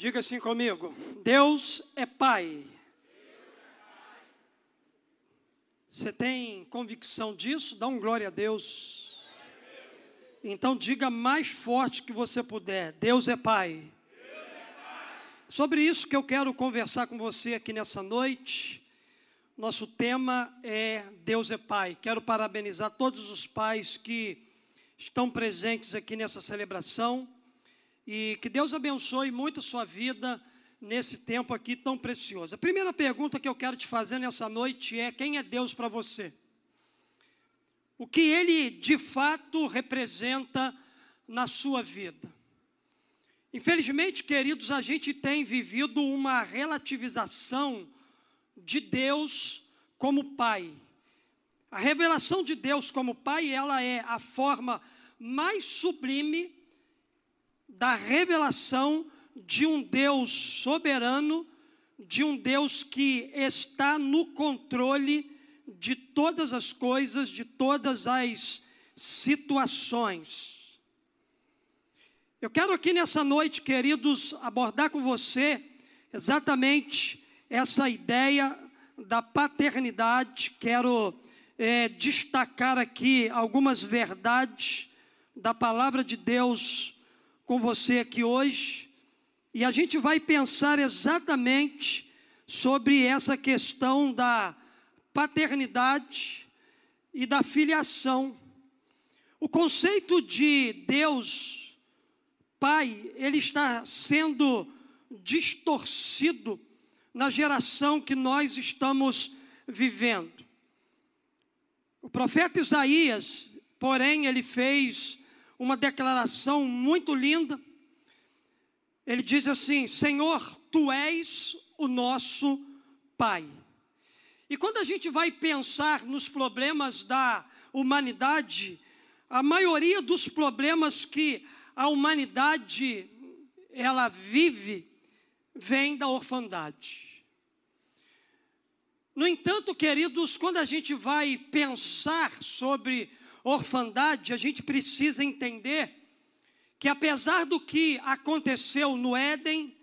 Diga assim comigo: Deus é Pai. Você tem convicção disso? Dá um glória a Deus. Então diga mais forte que você puder: Deus é Pai. Sobre isso que eu quero conversar com você aqui nessa noite. Nosso tema é Deus é Pai. Quero parabenizar todos os pais que estão presentes aqui nessa celebração e que Deus abençoe muito a sua vida nesse tempo aqui tão precioso. A primeira pergunta que eu quero te fazer nessa noite é: quem é Deus para você? O que ele de fato representa na sua vida? Infelizmente, queridos, a gente tem vivido uma relativização de Deus como Pai. A revelação de Deus como Pai, ela é a forma mais sublime da revelação de um Deus soberano, de um Deus que está no controle de todas as coisas, de todas as situações. Eu quero aqui nessa noite, queridos, abordar com você exatamente essa ideia da paternidade. Quero é, destacar aqui algumas verdades da palavra de Deus com você aqui hoje e a gente vai pensar exatamente sobre essa questão da paternidade e da filiação. O conceito de Deus, Pai, ele está sendo distorcido na geração que nós estamos vivendo. O profeta Isaías, porém, ele fez uma declaração muito linda. Ele diz assim: Senhor, tu és o nosso Pai. E quando a gente vai pensar nos problemas da humanidade, a maioria dos problemas que a humanidade ela vive vem da orfandade. No entanto, queridos, quando a gente vai pensar sobre orfandade, a gente precisa entender que apesar do que aconteceu no Éden,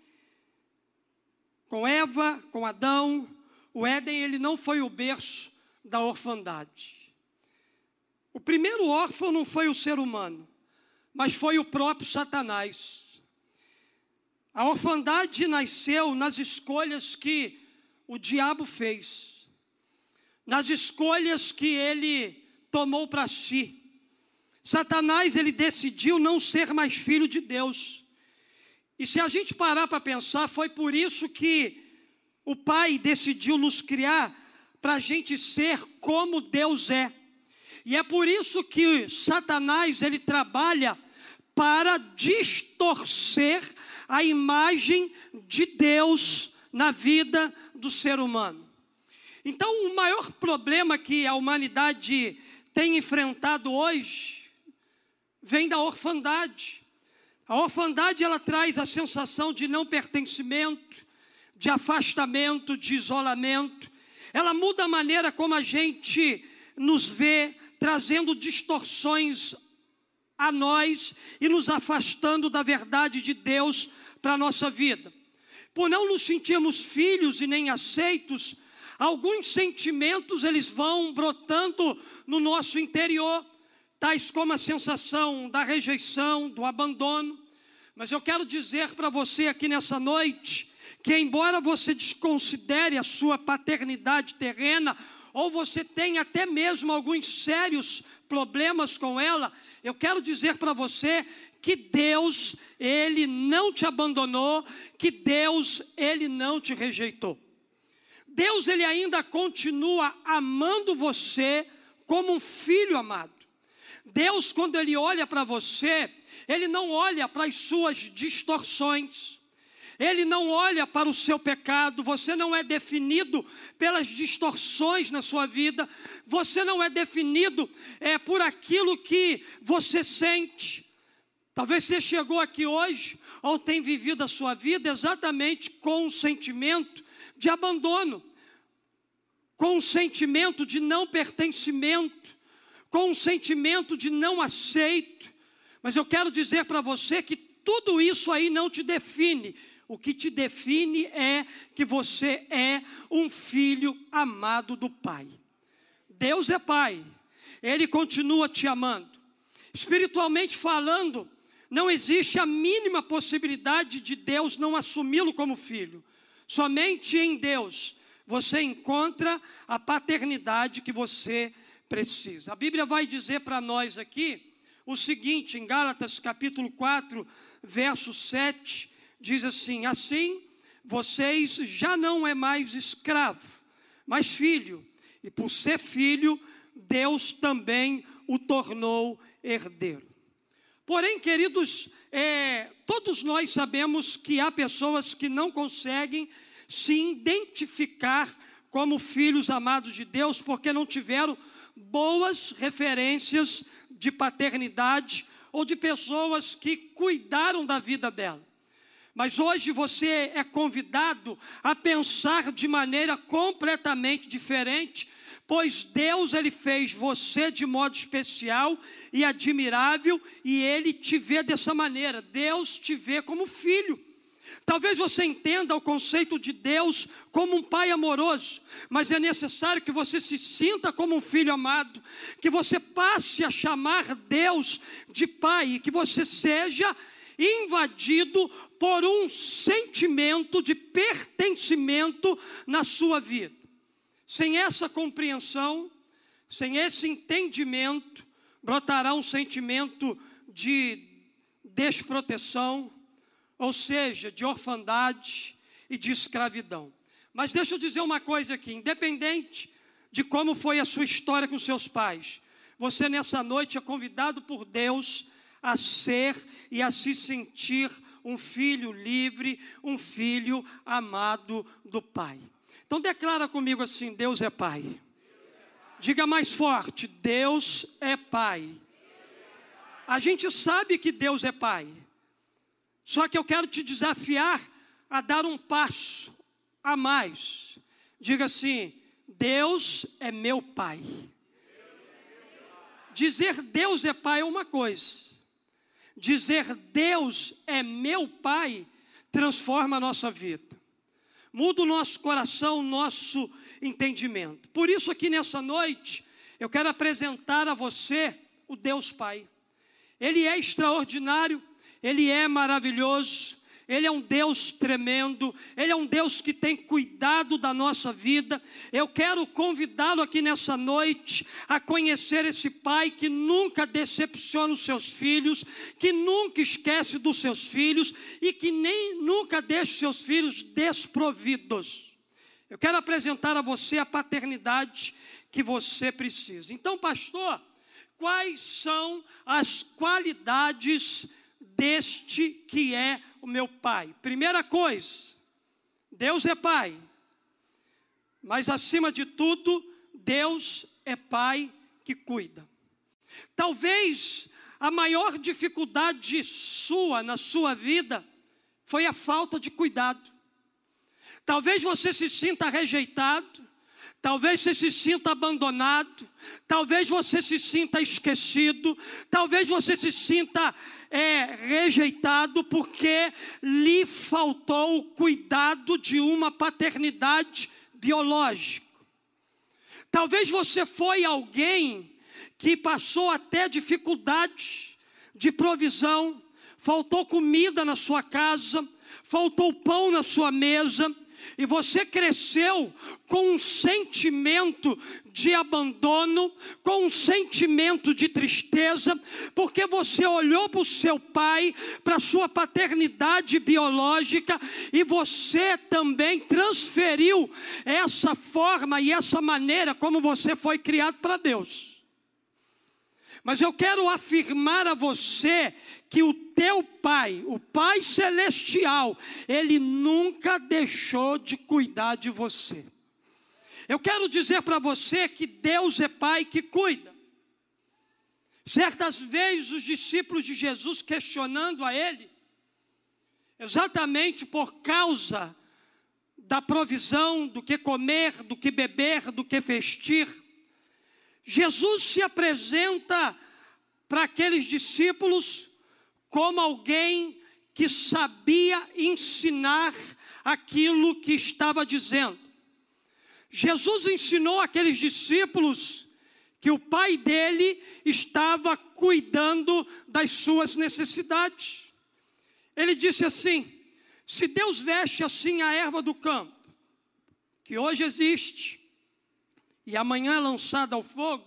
com Eva, com Adão, o Éden ele não foi o berço da orfandade. O primeiro órfão não foi o ser humano, mas foi o próprio Satanás. A orfandade nasceu nas escolhas que o diabo fez, nas escolhas que ele tomou para si. Satanás ele decidiu não ser mais filho de Deus. E se a gente parar para pensar, foi por isso que o Pai decidiu nos criar para a gente ser como Deus é. E é por isso que Satanás ele trabalha para distorcer a imagem de Deus na vida do ser humano. Então, o maior problema que a humanidade tem enfrentado hoje vem da orfandade. A orfandade ela traz a sensação de não pertencimento, de afastamento, de isolamento. Ela muda a maneira como a gente nos vê, trazendo distorções a nós e nos afastando da verdade de Deus para a nossa vida. Por não nos sentirmos filhos e nem aceitos, alguns sentimentos eles vão brotando no nosso interior, tais como a sensação da rejeição, do abandono. Mas eu quero dizer para você aqui nessa noite que, embora você desconsidere a sua paternidade terrena, ou você tenha até mesmo alguns sérios problemas com ela, eu quero dizer para você que Deus, Ele não te abandonou, que Deus, Ele não te rejeitou. Deus ele ainda continua amando você como um filho amado. Deus, quando ele olha para você, ele não olha para as suas distorções. Ele não olha para o seu pecado, você não é definido pelas distorções na sua vida, você não é definido é, por aquilo que você sente. Talvez você chegou aqui hoje ou tem vivido a sua vida exatamente com um sentimento de abandono, com um sentimento de não pertencimento, com um sentimento de não aceito. Mas eu quero dizer para você que tudo isso aí não te define. O que te define é que você é um filho amado do Pai. Deus é Pai, Ele continua te amando. Espiritualmente falando, não existe a mínima possibilidade de Deus não assumi-lo como filho. Somente em Deus você encontra a paternidade que você precisa. A Bíblia vai dizer para nós aqui o seguinte, em Gálatas capítulo 4, verso 7, diz assim: Assim, vocês já não é mais escravo, mas filho, e por ser filho, Deus também o tornou herdeiro. Porém, queridos, é, todos nós sabemos que há pessoas que não conseguem se identificar como filhos amados de Deus porque não tiveram boas referências de paternidade ou de pessoas que cuidaram da vida dela. Mas hoje você é convidado a pensar de maneira completamente diferente, pois Deus ele fez você de modo especial e admirável e ele te vê dessa maneira. Deus te vê como filho. Talvez você entenda o conceito de Deus como um pai amoroso, mas é necessário que você se sinta como um filho amado, que você passe a chamar Deus de pai, que você seja invadido por um sentimento de pertencimento na sua vida. Sem essa compreensão, sem esse entendimento, brotará um sentimento de desproteção, ou seja, de orfandade e de escravidão. Mas deixa eu dizer uma coisa aqui: independente de como foi a sua história com seus pais, você nessa noite é convidado por Deus a ser e a se sentir um filho livre, um filho amado do Pai. Então declara comigo assim: Deus é Pai. Diga mais forte: Deus é Pai. A gente sabe que Deus é Pai. Só que eu quero te desafiar a dar um passo a mais. Diga assim: Deus é meu Pai. Dizer Deus é Pai é uma coisa, dizer Deus é meu Pai transforma a nossa vida, muda o nosso coração, o nosso entendimento. Por isso, aqui nessa noite, eu quero apresentar a você o Deus Pai. Ele é extraordinário, ele é maravilhoso, Ele é um Deus tremendo, Ele é um Deus que tem cuidado da nossa vida. Eu quero convidá-lo aqui nessa noite a conhecer esse Pai que nunca decepciona os seus filhos, que nunca esquece dos seus filhos e que nem nunca deixa os seus filhos desprovidos. Eu quero apresentar a você a paternidade que você precisa. Então, pastor, quais são as qualidades deste que é o meu Pai. Primeira coisa, Deus é Pai, mas acima de tudo, Deus é Pai que cuida. Talvez a maior dificuldade sua na sua vida foi a falta de cuidado. Talvez você se sinta rejeitado, talvez você se sinta abandonado, talvez você se sinta esquecido, talvez você se sinta é rejeitado porque lhe faltou o cuidado de uma paternidade biológica. Talvez você foi alguém que passou até dificuldade de provisão, faltou comida na sua casa, faltou pão na sua mesa, e você cresceu com um sentimento de abandono, com um sentimento de tristeza, porque você olhou para o seu pai, para a sua paternidade biológica, e você também transferiu essa forma e essa maneira como você foi criado para Deus. Mas eu quero afirmar a você que o teu Pai, o Pai Celestial, Ele nunca deixou de cuidar de você. Eu quero dizer para você que Deus é Pai que cuida. Certas vezes os discípulos de Jesus questionando a Ele, exatamente por causa da provisão, do que comer, do que beber, do que vestir, Jesus se apresenta para aqueles discípulos como alguém que sabia ensinar aquilo que estava dizendo. Jesus ensinou aqueles discípulos que o pai dele estava cuidando das suas necessidades. Ele disse assim: se Deus veste assim a erva do campo, que hoje existe, e amanhã lançada ao fogo,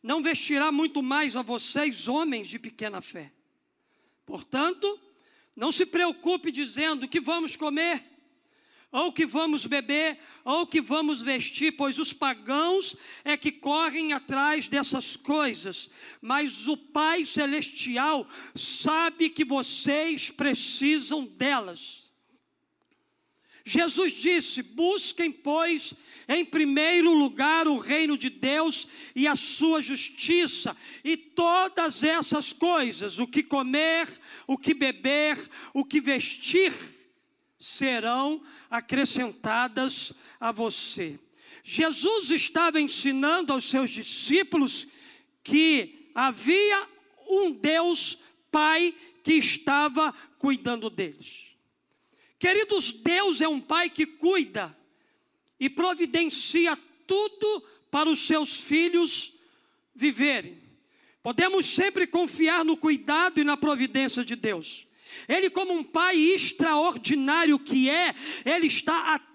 não vestirá muito mais a vocês, homens de pequena fé. Portanto, não se preocupe dizendo que vamos comer, ou que vamos beber, ou que vamos vestir, pois os pagãos é que correm atrás dessas coisas, mas o Pai Celestial sabe que vocês precisam delas. Jesus disse: busquem, pois, em primeiro lugar o reino de Deus e a sua justiça, e todas essas coisas, o que comer, o que beber, o que vestir, serão acrescentadas a você. Jesus estava ensinando aos seus discípulos que havia um Deus Pai que estava cuidando deles. Queridos, Deus é um Pai que cuida e providencia tudo para os seus filhos viverem. Podemos sempre confiar no cuidado e na providência de Deus. Ele, como um pai extraordinário que é, ele está atento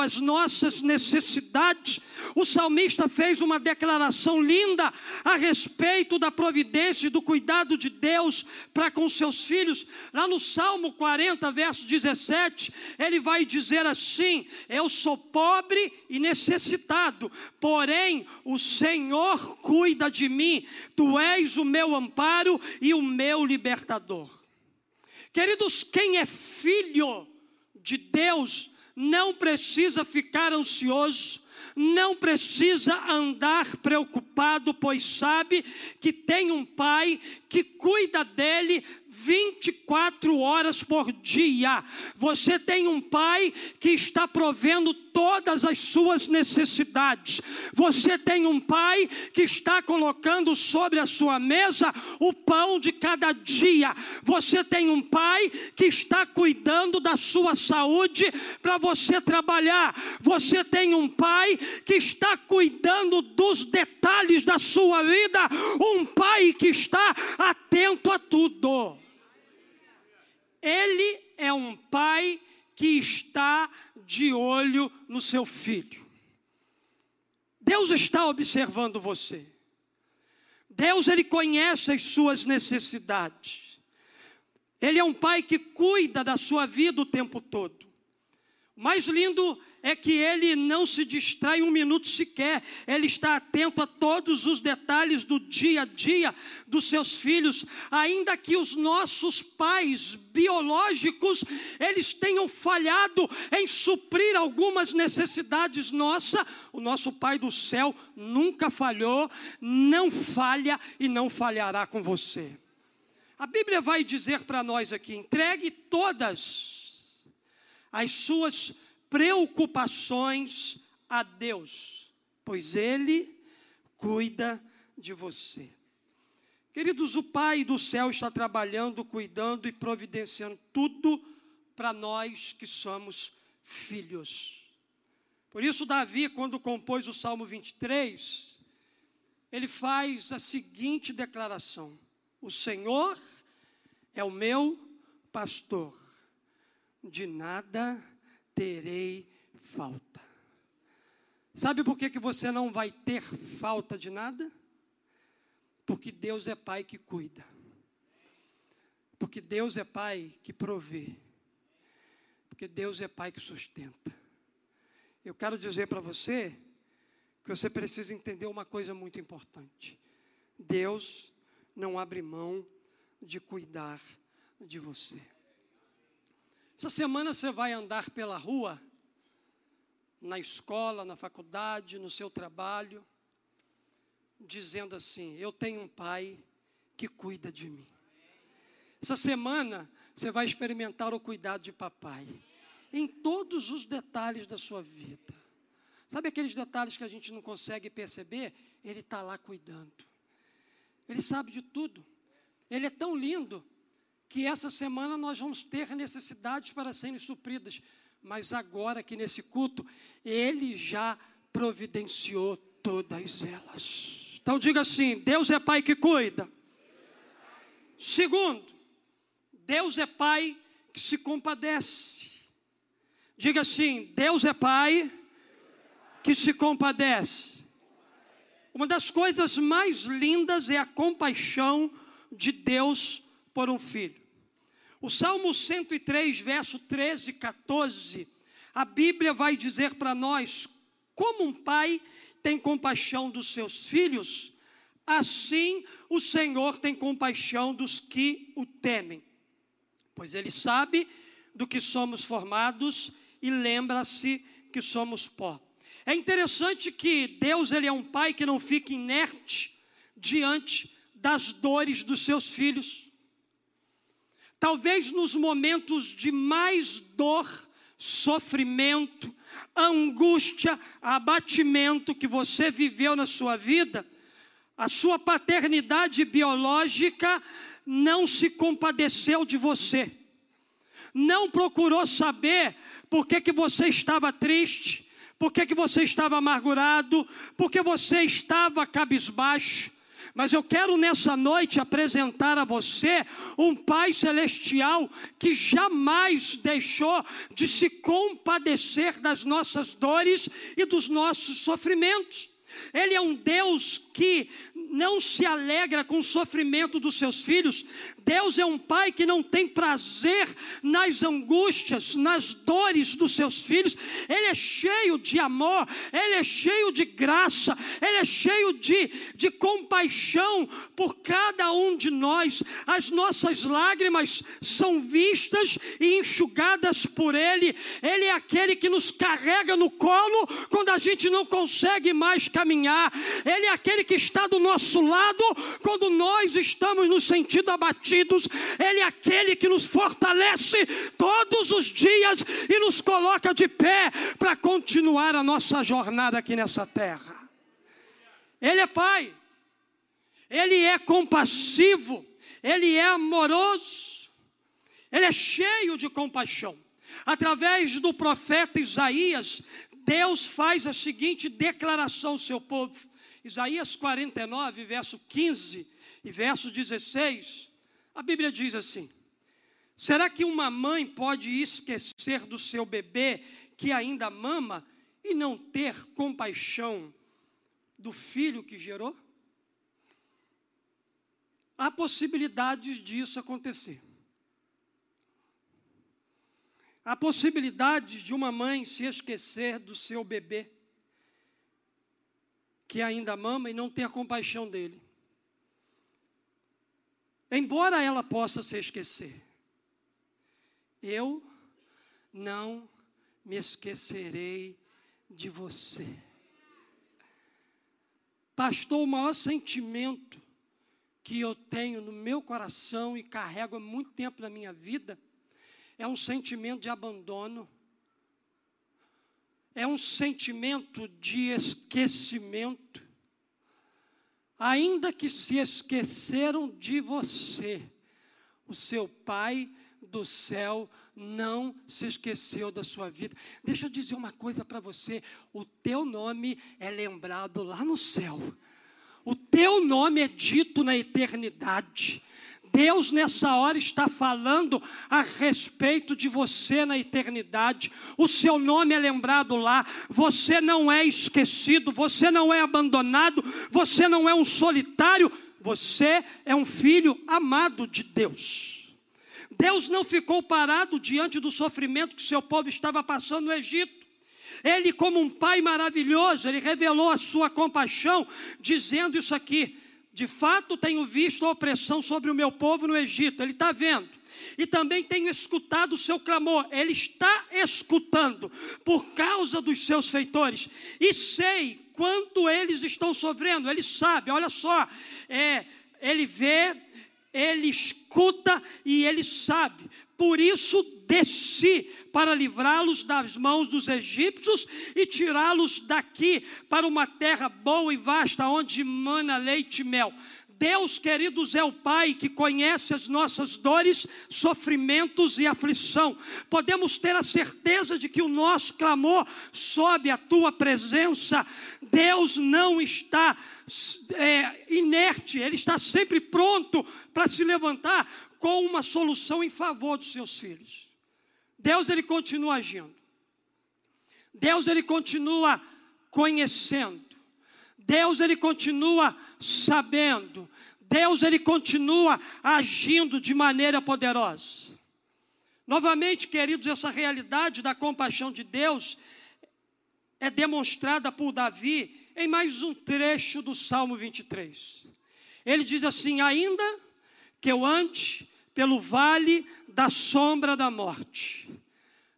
às nossas necessidades. O salmista fez uma declaração linda a respeito da providência e do cuidado de Deus para com seus filhos. Lá no Salmo 40, verso 17, ele vai dizer assim: Eu sou pobre e necessitado, porém o Senhor cuida de mim, tu és o meu amparo e o meu libertador. Queridos, quem é filho de Deus não precisa ficar ansioso, não precisa andar preocupado, pois sabe que tem um pai que cuida dele 24 horas por dia. Você tem um pai que está provendo todas as suas necessidades. Você tem um pai que está colocando sobre a sua mesa o pão de cada dia. Você tem um pai que está cuidando da sua saúde para você trabalhar. Você tem um pai que está cuidando dos detalhes da sua vida. Um pai que está atento a tudo. Ele é um pai que está de olho no seu filho. Deus está observando você. Deus ele conhece as suas necessidades. Ele é um pai que cuida da sua vida o tempo todo. O mais lindo é que ele não se distrai um minuto sequer, ele está atento a todos os detalhes do dia a dia dos seus filhos, ainda que os nossos pais biológicos eles tenham falhado em suprir algumas necessidades nossa, o nosso Pai do céu nunca falhou, não falha e não falhará com você. A Bíblia vai dizer para nós aqui: entregue todas as suas preocupações a Deus, pois Ele cuida de você. Queridos, o Pai do céu está trabalhando, cuidando e providenciando tudo para nós que somos filhos. Por isso, Davi, quando compôs o Salmo 23, ele faz a seguinte declaração: O Senhor é o meu pastor, de nada terei falta. Sabe por que, que você não vai ter falta de nada? Porque Deus é Pai que cuida. Porque Deus é Pai que provê. Porque Deus é Pai que sustenta. Eu quero dizer para você que você precisa entender uma coisa muito importante. Deus não abre mão de cuidar de você. Essa semana você vai andar pela rua, na escola, na faculdade, no seu trabalho, dizendo assim: Eu tenho um pai que cuida de mim. Essa semana você vai experimentar o cuidado de papai, em todos os detalhes da sua vida. Sabe aqueles detalhes que a gente não consegue perceber? Ele está lá cuidando. Ele sabe de tudo. Ele é tão lindo que essa semana nós vamos ter necessidades para serem supridas, mas agora que nesse culto, Ele já providenciou todas elas. Então diga assim: Deus é Pai que cuida. Segundo, Deus é Pai que se compadece. Diga assim: Deus é Pai que se compadece. Uma das coisas mais lindas é a compaixão de Deus por um filho. O Salmo 103, verso 13 e 14, a Bíblia vai dizer para nós como um pai tem compaixão dos seus filhos, assim o Senhor tem compaixão dos que o temem, pois Ele sabe do que somos formados e lembra-se que somos pó. É interessante que Deus ele é um pai que não fica inerte diante das dores dos seus filhos. Talvez nos momentos de mais dor, sofrimento, angústia, abatimento que você viveu na sua vida, a sua paternidade biológica não se compadeceu de você, não procurou saber por que, que você estava triste, por que, que você estava amargurado, por que você estava cabisbaixo. Mas eu quero nessa noite apresentar a você um Pai Celestial que jamais deixou de se compadecer das nossas dores e dos nossos sofrimentos. Ele é um Deus que não se alegra com o sofrimento dos seus filhos. Deus é um pai que não tem prazer nas angústias, nas dores dos seus filhos. Ele é cheio de amor, ele é cheio de graça, ele é cheio de, de compaixão por cada um de nós. As nossas lágrimas são vistas e enxugadas por ele. Ele é aquele que nos carrega no colo quando a gente não consegue mais caminhar. Ele é aquele que está do nosso lado quando nós estamos nos sentindo Ele é aquele que nos fortalece todos os dias e nos coloca de pé para continuar a nossa jornada aqui nessa terra. Ele é Pai, Ele é compassivo, Ele é amoroso, Ele é cheio de compaixão. Através do profeta Isaías, Deus faz a seguinte declaração ao seu povo: Isaías 49, verso 15 e verso 16, a Bíblia diz assim: Será que uma mãe pode esquecer do seu bebê que ainda mama e não ter compaixão do filho que gerou? Há possibilidades disso acontecer. Há possibilidades de uma mãe se esquecer do seu bebê que ainda mama e não ter compaixão dele. Embora ela possa se esquecer, eu não me esquecerei de você. Pastor, o maior sentimento que eu tenho no meu coração e carrego há muito tempo na minha vida é um sentimento de abandono é um sentimento de esquecimento. Ainda que se esqueceram de você, o seu Pai do céu não se esqueceu da sua vida. Deixa eu dizer uma coisa para você: o teu nome é lembrado lá no céu, o teu nome é dito na eternidade. Deus nessa hora está falando a respeito de você na eternidade. O seu nome é lembrado lá. Você não é esquecido, você não é abandonado, você não é um solitário, você é um filho amado de Deus. Deus não ficou parado diante do sofrimento que seu povo estava passando no Egito. Ele, como um pai maravilhoso, ele revelou a sua compaixão, dizendo isso aqui: de fato, tenho visto a opressão sobre o meu povo no Egito. Ele está vendo. E também tenho escutado o seu clamor. Ele está escutando por causa dos seus feitores. E sei quanto eles estão sofrendo. Ele sabe, olha só. É, ele vê, ele escuta e ele sabe. Por isso desci para livrá-los das mãos dos egípcios e tirá-los daqui para uma terra boa e vasta, onde mana leite e mel. Deus, queridos, é o Pai que conhece as nossas dores, sofrimentos e aflição. Podemos ter a certeza de que o nosso clamor sobe à tua presença. Deus não está é, inerte, Ele está sempre pronto para se levantar com uma solução em favor dos seus filhos. Deus, Ele continua agindo. Deus, Ele continua conhecendo. Deus ele continua sabendo. Deus ele continua agindo de maneira poderosa. Novamente, queridos, essa realidade da compaixão de Deus é demonstrada por Davi em mais um trecho do Salmo 23. Ele diz assim: Ainda que eu ande pelo vale da sombra da morte,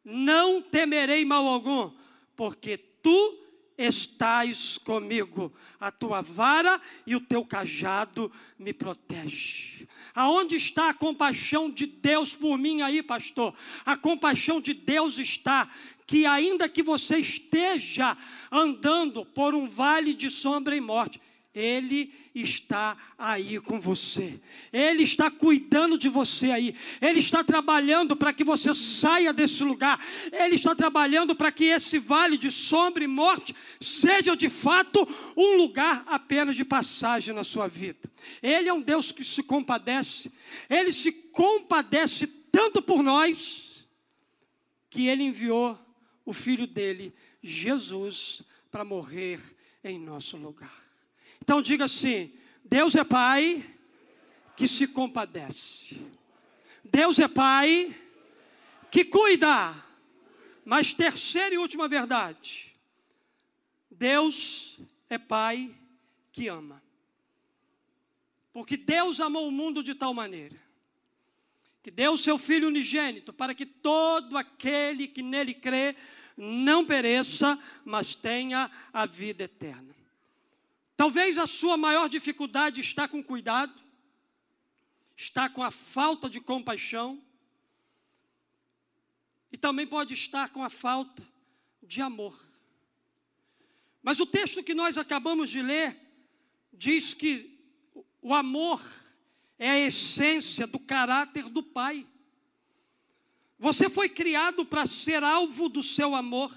não temerei mal algum, porque tu estás comigo, a tua vara e o teu cajado me protege. Aonde está a compaixão de Deus por mim aí, pastor? A compaixão de Deus está que ainda que você esteja andando por um vale de sombra e morte, ele está aí com você. Ele está cuidando de você aí. Ele está trabalhando para que você saia desse lugar. Ele está trabalhando para que esse vale de sombra e morte seja de fato um lugar apenas de passagem na sua vida. Ele é um Deus que se compadece. Ele se compadece tanto por nós que ele enviou o filho dele, Jesus, para morrer em nosso lugar. Então diga assim: Deus é Pai que se compadece. Deus é Pai que cuida. Mas terceira e última verdade: Deus é Pai que ama. Porque Deus amou o mundo de tal maneira que deu o seu Filho unigênito para que todo aquele que nele crê não pereça, mas tenha a vida eterna. Talvez a sua maior dificuldade está com cuidado, está com a falta de compaixão, e também pode estar com a falta de amor. Mas o texto que nós acabamos de ler diz que o amor é a essência do caráter do Pai. Você foi criado para ser alvo do seu amor.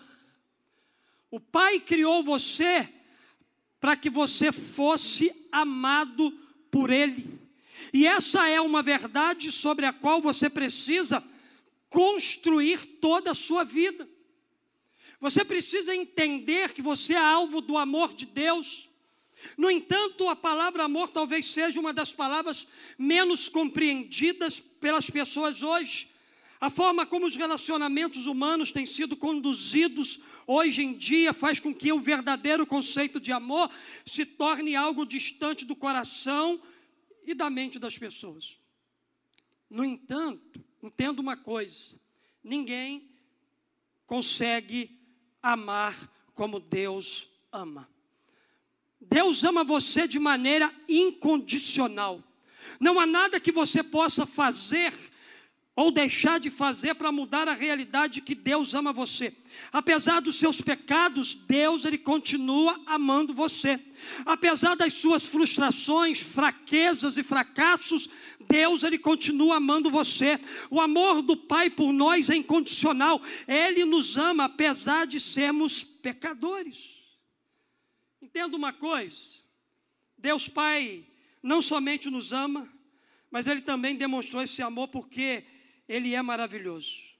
O Pai criou você para que você fosse amado por Ele. E essa é uma verdade sobre a qual você precisa construir toda a sua vida. Você precisa entender que você é alvo do amor de Deus. No entanto, a palavra amor talvez seja uma das palavras menos compreendidas pelas pessoas hoje. A forma como os relacionamentos humanos têm sido conduzidos hoje em dia faz com que o verdadeiro conceito de amor se torne algo distante do coração e da mente das pessoas. No entanto, entenda uma coisa: ninguém consegue amar como Deus ama. Deus ama você de maneira incondicional. Não há nada que você possa fazer ou deixar de fazer para mudar a realidade que Deus ama você. Apesar dos seus pecados, Deus ele continua amando você. Apesar das suas frustrações, fraquezas e fracassos, Deus ele continua amando você. O amor do Pai por nós é incondicional. Ele nos ama apesar de sermos pecadores. Entenda uma coisa: Deus Pai não somente nos ama, mas Ele também demonstrou esse amor porque ele é maravilhoso.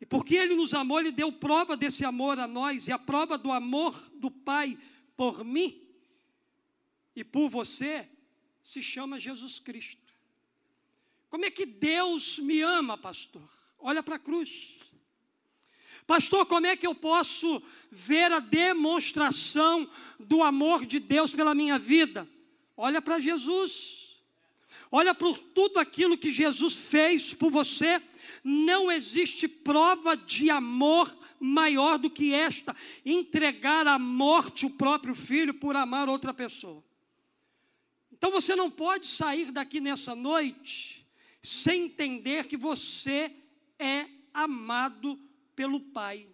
E porque Ele nos amou, Ele deu prova desse amor a nós, e a prova do amor do Pai por mim e por você se chama Jesus Cristo. Como é que Deus me ama, pastor? Olha para a cruz. Pastor, como é que eu posso ver a demonstração do amor de Deus pela minha vida? Olha para Jesus. Olha por tudo aquilo que Jesus fez por você. Não existe prova de amor maior do que esta: entregar à morte o próprio filho por amar outra pessoa. Então você não pode sair daqui nessa noite sem entender que você é amado pelo Pai.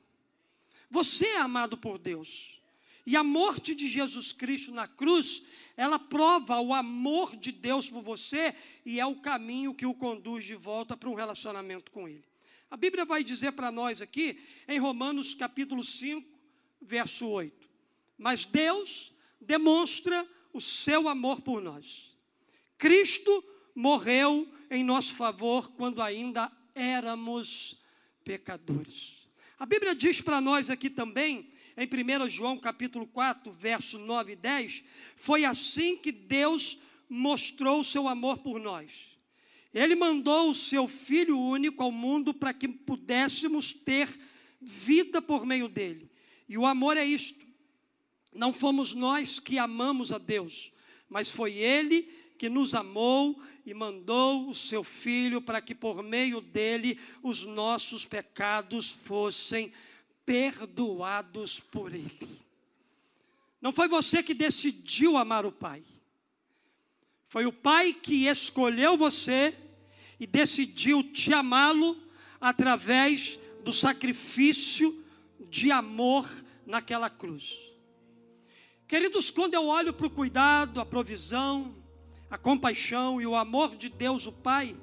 Você é amado por Deus. E a morte de Jesus Cristo na cruz, ela prova o amor de Deus por você e é o caminho que o conduz de volta para um relacionamento com Ele. A Bíblia vai dizer para nós aqui, em Romanos capítulo 5, verso 8: Mas Deus demonstra o seu amor por nós. Cristo morreu em nosso favor quando ainda éramos pecadores. A Bíblia diz para nós aqui também, em 1 João capítulo 4, verso 9 e 10, foi assim que Deus mostrou o seu amor por nós. Ele mandou o seu Filho único ao mundo para que pudéssemos ter vida por meio dele. E o amor é isto: não fomos nós que amamos a Deus, mas foi Ele que nos amou e mandou o seu Filho para que por meio dele os nossos pecados fossem por Ele. Não foi você que decidiu amar o Pai, foi o Pai que escolheu você e decidiu te amá-lo através do sacrifício de amor naquela cruz. Queridos, quando eu olho para o cuidado, a provisão, a compaixão e o amor de Deus, o Pai,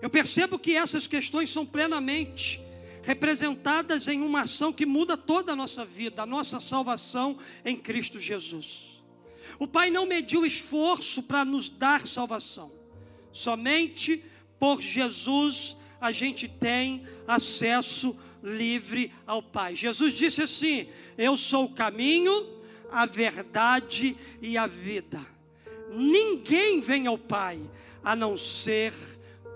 eu percebo que essas questões são plenamente representadas em uma ação que muda toda a nossa vida, a nossa salvação em Cristo Jesus. O Pai não mediu esforço para nos dar salvação, somente por Jesus a gente tem acesso livre ao Pai. Jesus disse assim: Eu sou o caminho, a verdade e a vida. Ninguém vem ao Pai a não ser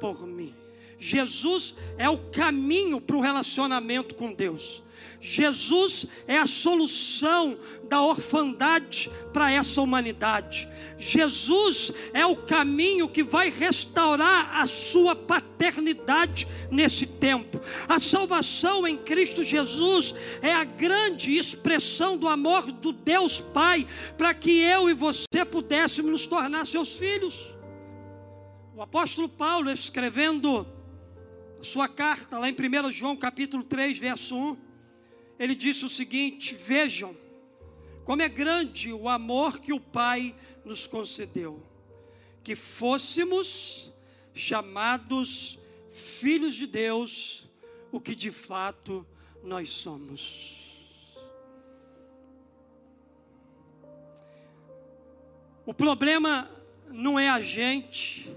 por mim. Jesus é o caminho para o relacionamento com Deus. Jesus é a solução da orfandade para essa humanidade. Jesus é o caminho que vai restaurar a sua paternidade nesse tempo. A salvação em Cristo Jesus é a grande expressão do amor do Deus Pai para que eu e você pudéssemos nos tornar seus filhos. O apóstolo Paulo escrevendo sua carta lá em 1 João capítulo 3, verso 1, ele disse o seguinte: Vejam como é grande o amor que o Pai nos concedeu, que fôssemos chamados filhos de Deus, o que de fato nós somos. O problema não é a gente,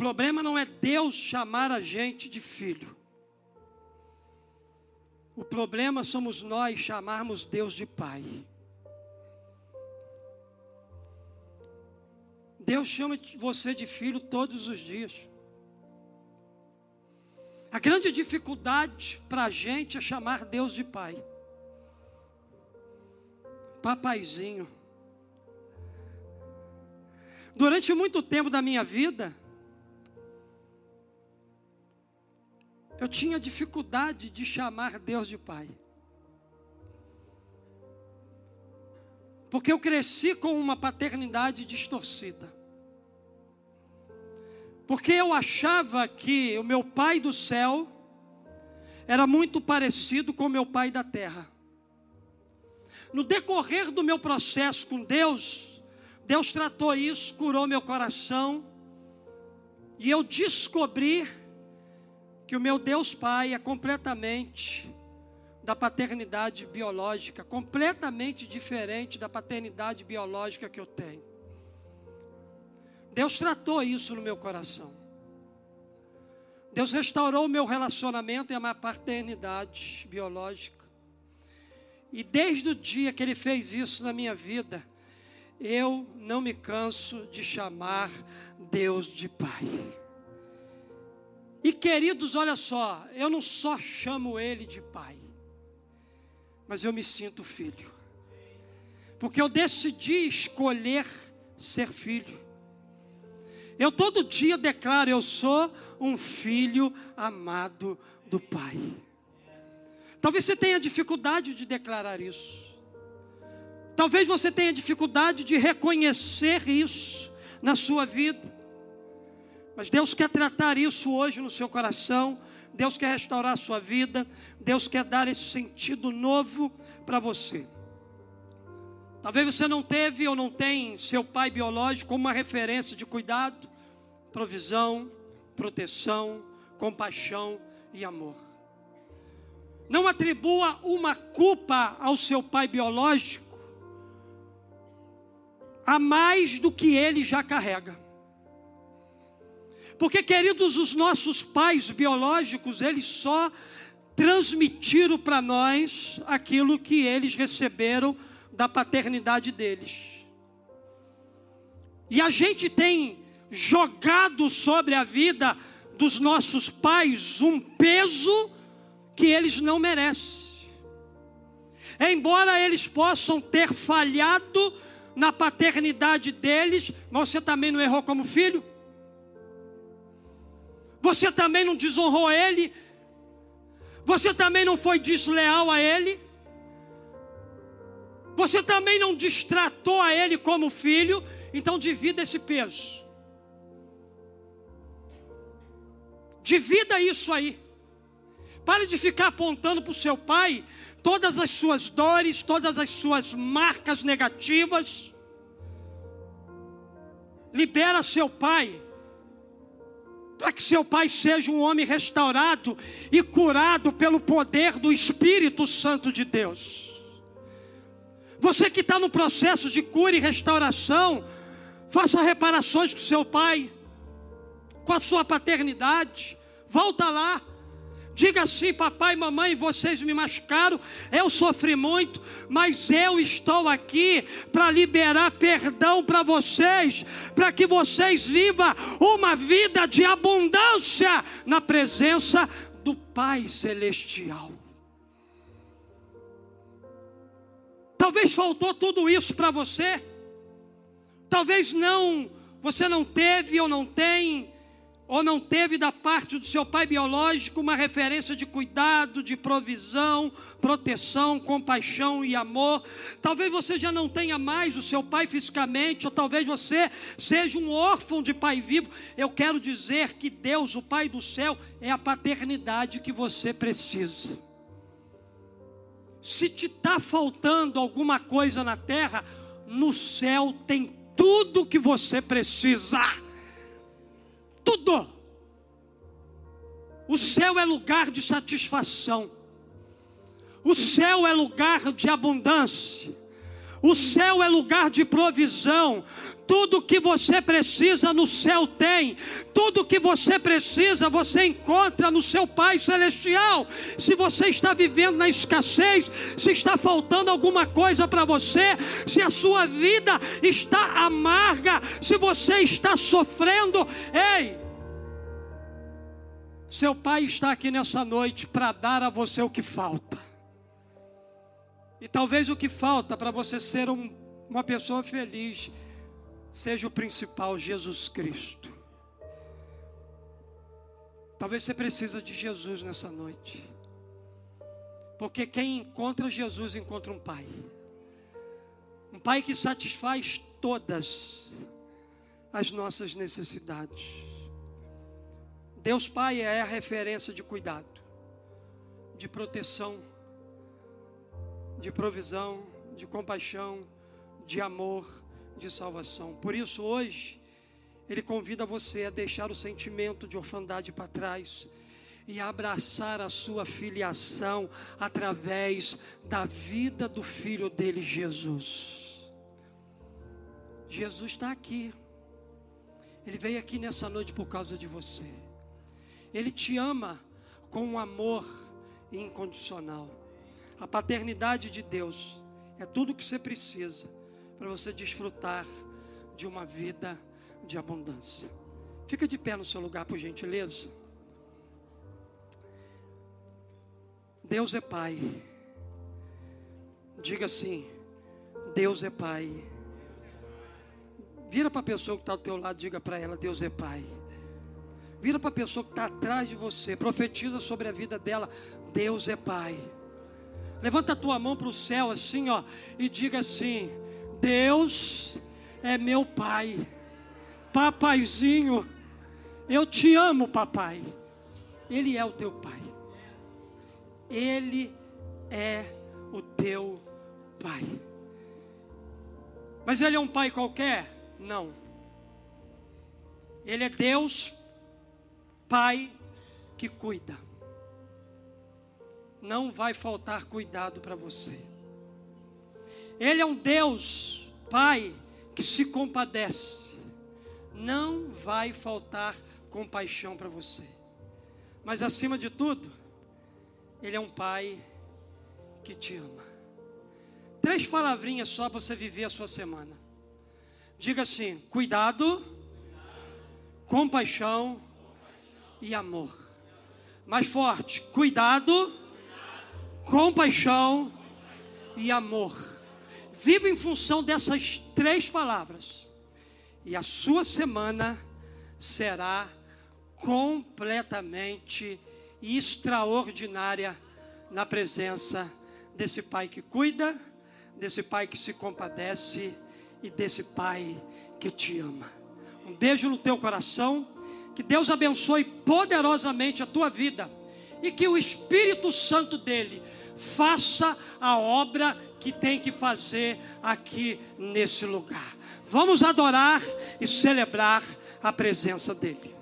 problema não é Deus chamar a gente de filho. O problema somos nós chamarmos Deus de Pai. Deus chama você de filho todos os dias. A grande dificuldade para a gente é chamar Deus de Pai. Papaizinho. Durante muito tempo da minha vida, eu tinha dificuldade de chamar Deus de Pai. Porque eu cresci com uma paternidade distorcida. Porque eu achava que o meu pai do céu era muito parecido com o meu pai da terra. No decorrer do meu processo com Deus, Deus tratou isso, curou meu coração, e eu descobri que o meu Deus Pai é completamente da paternidade biológica, completamente diferente da paternidade biológica que eu tenho. Deus tratou isso no meu coração. Deus restaurou o meu relacionamento e a minha paternidade biológica. E desde o dia que Ele fez isso na minha vida, eu não me canso de chamar Deus de Pai. E queridos, olha só, eu não só chamo ele de pai, mas eu me sinto filho, porque eu decidi escolher ser filho. Eu todo dia declaro: eu sou um filho amado do Pai. Talvez você tenha dificuldade de declarar isso. Talvez você tenha dificuldade de reconhecer isso na sua vida. Mas Deus quer tratar isso hoje no seu coração. Deus quer restaurar a sua vida. Deus quer dar esse sentido novo para você. Talvez você não teve ou não tem seu pai biológico como uma referência de cuidado, provisão, proteção, compaixão e amor. Não atribua uma culpa ao seu pai biológico a mais do que ele já carrega. Porque, queridos, os nossos pais biológicos, eles só transmitiram para nós aquilo que eles receberam da paternidade deles. E a gente tem jogado sobre a vida dos nossos pais um peso que eles não merecem. Embora eles possam ter falhado na paternidade deles, mas você também não errou como filho? Você também não desonrou ele? Você também não foi desleal a ele? Você também não distratou a ele como filho? Então divida esse peso. Divida isso aí. Pare de ficar apontando para o seu pai todas as suas dores, todas as suas marcas negativas. Libera seu pai, para que seu pai seja um homem restaurado e curado pelo poder do Espírito Santo de Deus. Você que está no processo de cura e restauração, faça reparações com seu pai, com a sua paternidade, volta lá. Diga assim, papai e mamãe, vocês me machucaram, eu sofri muito, mas eu estou aqui para liberar perdão para vocês, para que vocês vivam uma vida de abundância na presença do Pai Celestial. Talvez faltou tudo isso para você, talvez não, você não teve ou não tem ou não teve da parte do seu pai biológico uma referência de cuidado, de provisão, proteção, compaixão e amor. Talvez você já não tenha mais o seu pai fisicamente, ou talvez você seja um órfão de pai vivo. Eu quero dizer que Deus, o Pai do céu, é a paternidade que você precisa. Se te está faltando alguma coisa na terra, no céu tem tudo que você precisa tudo. O céu é lugar de satisfação. O céu é lugar de abundância. O céu é lugar de provisão. Tudo que você precisa no céu tem. Tudo que você precisa você encontra no seu Pai Celestial. Se você está vivendo na escassez, se está faltando alguma coisa para você, se a sua vida está amarga, se você está sofrendo, ei, seu pai está aqui nessa noite para dar a você o que falta. E talvez o que falta para você ser um, uma pessoa feliz seja o principal, Jesus Cristo. Talvez você precisa de Jesus nessa noite. Porque quem encontra Jesus encontra um pai. Um pai que satisfaz todas as nossas necessidades. Deus Pai é a referência de cuidado, de proteção, de provisão, de compaixão, de amor, de salvação. Por isso, hoje, Ele convida você a deixar o sentimento de orfandade para trás e abraçar a sua filiação através da vida do Filho dele, Jesus. Jesus está aqui. Ele veio aqui nessa noite por causa de você. Ele te ama com um amor incondicional. A paternidade de Deus é tudo o que você precisa para você desfrutar de uma vida de abundância. Fica de pé no seu lugar, por gentileza. Deus é Pai. Diga assim: Deus é Pai. Vira para a pessoa que está do teu lado, diga para ela: Deus é Pai. Vira para a pessoa que está atrás de você, profetiza sobre a vida dela. Deus é Pai. Levanta a tua mão para o céu assim, ó, e diga assim: Deus é meu Pai, papaizinho, Eu te amo, papai. Ele é o teu pai. Ele é o teu pai. Mas ele é um pai qualquer? Não. Ele é Deus, pai que cuida. Não vai faltar cuidado para você. Ele é um Deus, pai, que se compadece. Não vai faltar compaixão para você. Mas acima de tudo, Ele é um Pai que te ama. Três palavrinhas só para você viver a sua semana. Diga assim: cuidado, compaixão e amor. Mais forte: cuidado, compaixão e amor. Viva em função dessas três palavras. E a sua semana será completamente extraordinária na presença desse Pai que cuida, desse Pai que se compadece e desse Pai que te ama. Um beijo no teu coração, que Deus abençoe poderosamente a tua vida e que o Espírito Santo dele faça a obra que tem que fazer aqui nesse lugar. Vamos adorar e celebrar a presença dele.